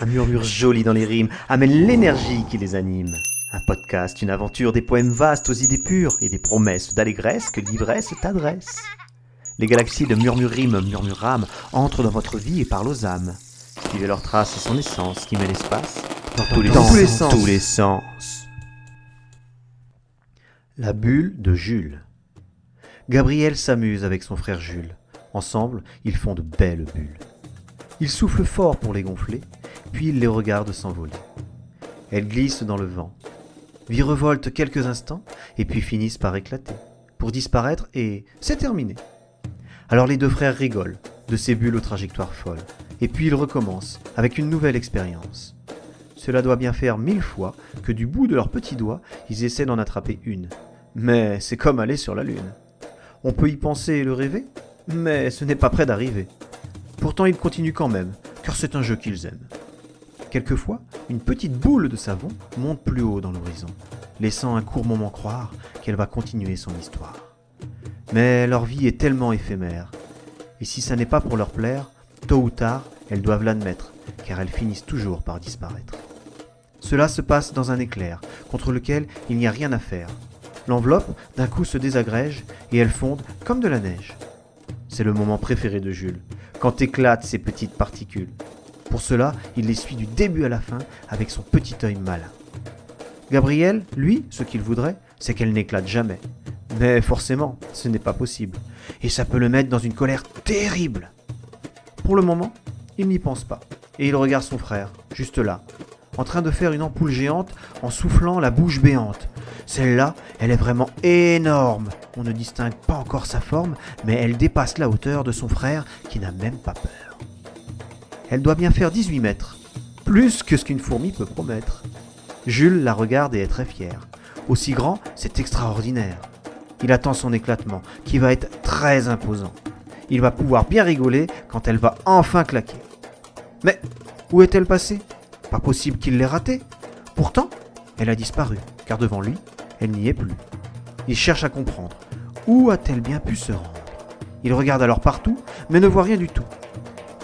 Un murmure joli dans les rimes amène l'énergie qui les anime. Un podcast, une aventure, des poèmes vastes aux idées pures et des promesses d'allégresse que l'ivresse t'adresse. Les galaxies de murmurime, murmurame entrent dans votre vie et parlent aux âmes. Suivez leurs traces et son essence qui met l'espace dans tous les, Dans sens, tous les sens. tous les sens. La bulle de Jules. Gabriel s'amuse avec son frère Jules. Ensemble, ils font de belles bulles. Il souffle fort pour les gonfler, puis il les regarde s'envoler. Elles glissent dans le vent, virevoltent quelques instants, et puis finissent par éclater, pour disparaître, et c'est terminé. Alors les deux frères rigolent de ces bulles aux trajectoires folles, et puis ils recommencent avec une nouvelle expérience. Cela doit bien faire mille fois que du bout de leurs petits doigts, ils essaient d'en attraper une. Mais c'est comme aller sur la Lune. On peut y penser et le rêver, mais ce n'est pas près d'arriver. Pourtant ils continuent quand même, car c'est un jeu qu'ils aiment. Quelquefois, une petite boule de savon monte plus haut dans l'horizon, laissant un court moment croire qu'elle va continuer son histoire. Mais leur vie est tellement éphémère, et si ça n'est pas pour leur plaire, tôt ou tard, elles doivent l'admettre, car elles finissent toujours par disparaître. Cela se passe dans un éclair, contre lequel il n'y a rien à faire. L'enveloppe, d'un coup, se désagrège, et elle fonde comme de la neige. C'est le moment préféré de Jules, quand éclatent ces petites particules. Pour cela, il les suit du début à la fin avec son petit œil malin. Gabriel, lui, ce qu'il voudrait, c'est qu'elle n'éclate jamais. Mais forcément, ce n'est pas possible. Et ça peut le mettre dans une colère terrible. Pour le moment, il n'y pense pas. Et il regarde son frère, juste là, en train de faire une ampoule géante en soufflant la bouche béante. Celle-là, elle est vraiment énorme. On ne distingue pas encore sa forme, mais elle dépasse la hauteur de son frère qui n'a même pas peur. Elle doit bien faire 18 mètres, plus que ce qu'une fourmi peut promettre. Jules la regarde et est très fier. Aussi grand, c'est extraordinaire. Il attend son éclatement, qui va être très imposant. Il va pouvoir bien rigoler quand elle va enfin claquer. Mais où est-elle passée? Pas possible qu'il l'ait ratée. Pourtant, elle a disparu, car devant lui, elle n'y est plus. Il cherche à comprendre. Où a-t-elle bien pu se rendre? Il regarde alors partout, mais ne voit rien du tout.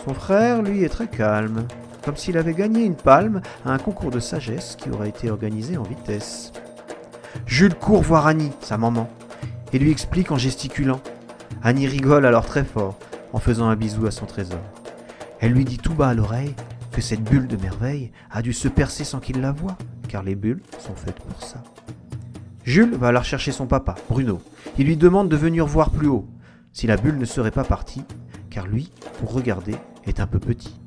Son frère, lui, est très calme, comme s'il avait gagné une palme à un concours de sagesse qui aurait été organisé en vitesse. Jules court voir Annie, sa maman, et lui explique en gesticulant. Annie rigole alors très fort, en faisant un bisou à son trésor. Elle lui dit tout bas à l'oreille cette bulle de merveille a dû se percer sans qu'il la voie, car les bulles sont faites pour ça. Jules va alors chercher son papa, Bruno. Il lui demande de venir voir plus haut, si la bulle ne serait pas partie, car lui, pour regarder, est un peu petit.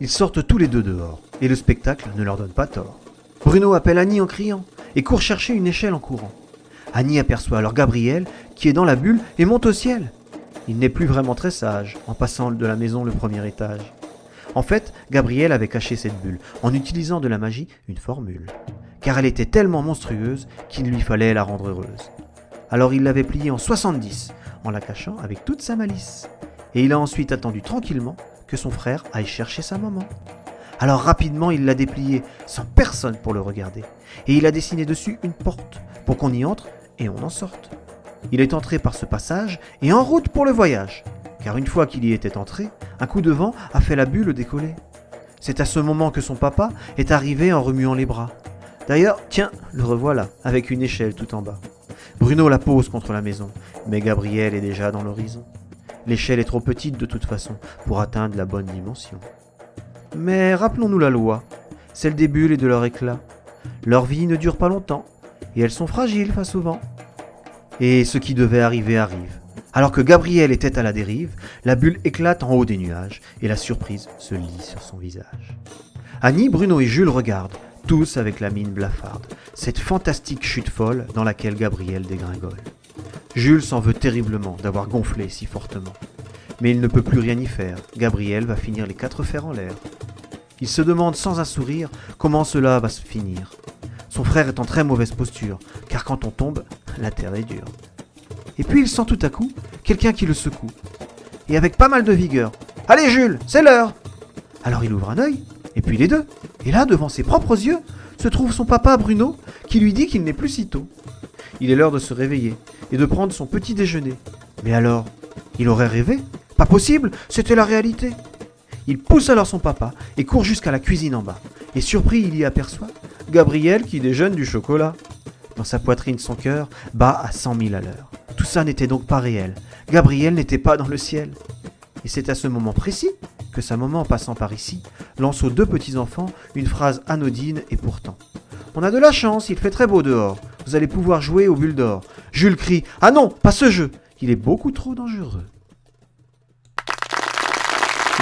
Ils sortent tous les deux dehors, et le spectacle ne leur donne pas tort. Bruno appelle Annie en criant, et court chercher une échelle en courant. Annie aperçoit alors Gabriel, qui est dans la bulle, et monte au ciel. Il n'est plus vraiment très sage, en passant de la maison le premier étage. En fait, Gabriel avait caché cette bulle, en utilisant de la magie une formule. Car elle était tellement monstrueuse qu'il lui fallait la rendre heureuse. Alors il l'avait pliée en 70, en la cachant avec toute sa malice. Et il a ensuite attendu tranquillement que son frère aille chercher sa maman. Alors rapidement il l'a dépliée, sans personne pour le regarder. Et il a dessiné dessus une porte, pour qu'on y entre et on en sorte. Il est entré par ce passage et en route pour le voyage. Car une fois qu'il y était entré, un coup de vent a fait la bulle décoller. C'est à ce moment que son papa est arrivé en remuant les bras. D'ailleurs, tiens, le revoilà, avec une échelle tout en bas. Bruno la pose contre la maison, mais Gabriel est déjà dans l'horizon. L'échelle est trop petite de toute façon pour atteindre la bonne dimension. Mais rappelons-nous la loi, celle des bulles et de leur éclat. Leur vie ne dure pas longtemps, et elles sont fragiles face au vent. Et ce qui devait arriver arrive. Alors que Gabriel était à la dérive, la bulle éclate en haut des nuages, et la surprise se lit sur son visage. Annie, Bruno et Jules regardent, tous avec la mine blafarde, cette fantastique chute folle dans laquelle Gabriel dégringole. Jules s'en veut terriblement d'avoir gonflé si fortement. Mais il ne peut plus rien y faire, Gabriel va finir les quatre fers en l'air. Il se demande sans un sourire comment cela va se finir. Son frère est en très mauvaise posture, car quand on tombe, la terre est dure. Et puis il sent tout à coup quelqu'un qui le secoue. Et avec pas mal de vigueur. Allez Jules, c'est l'heure Alors il ouvre un œil, et puis les deux. Et là, devant ses propres yeux, se trouve son papa Bruno, qui lui dit qu'il n'est plus si tôt. Il est l'heure de se réveiller et de prendre son petit déjeuner. Mais alors, il aurait rêvé? Pas possible, c'était la réalité. Il pousse alors son papa et court jusqu'à la cuisine en bas. Et surpris, il y aperçoit Gabriel qui déjeune du chocolat. Dans sa poitrine, son cœur bat à cent mille à l'heure. Ça n'était donc pas réel. Gabriel n'était pas dans le ciel. Et c'est à ce moment précis que sa maman, en passant par ici, lance aux deux petits-enfants une phrase anodine et pourtant. On a de la chance, il fait très beau dehors. Vous allez pouvoir jouer aux bulles d'or. Jules crie Ah non, pas ce jeu Il est beaucoup trop dangereux.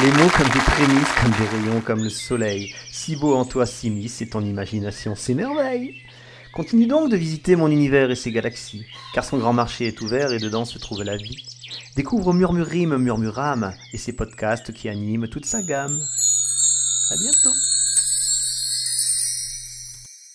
Les mots comme des prémices, comme des rayons, comme le soleil. Si beau en toi s'immisce et ton imagination s'émerveille. Continue donc de visiter mon univers et ses galaxies, car son grand marché est ouvert et dedans se trouve la vie. Découvre Murmurime Murmurame et ses podcasts qui animent toute sa gamme. À bientôt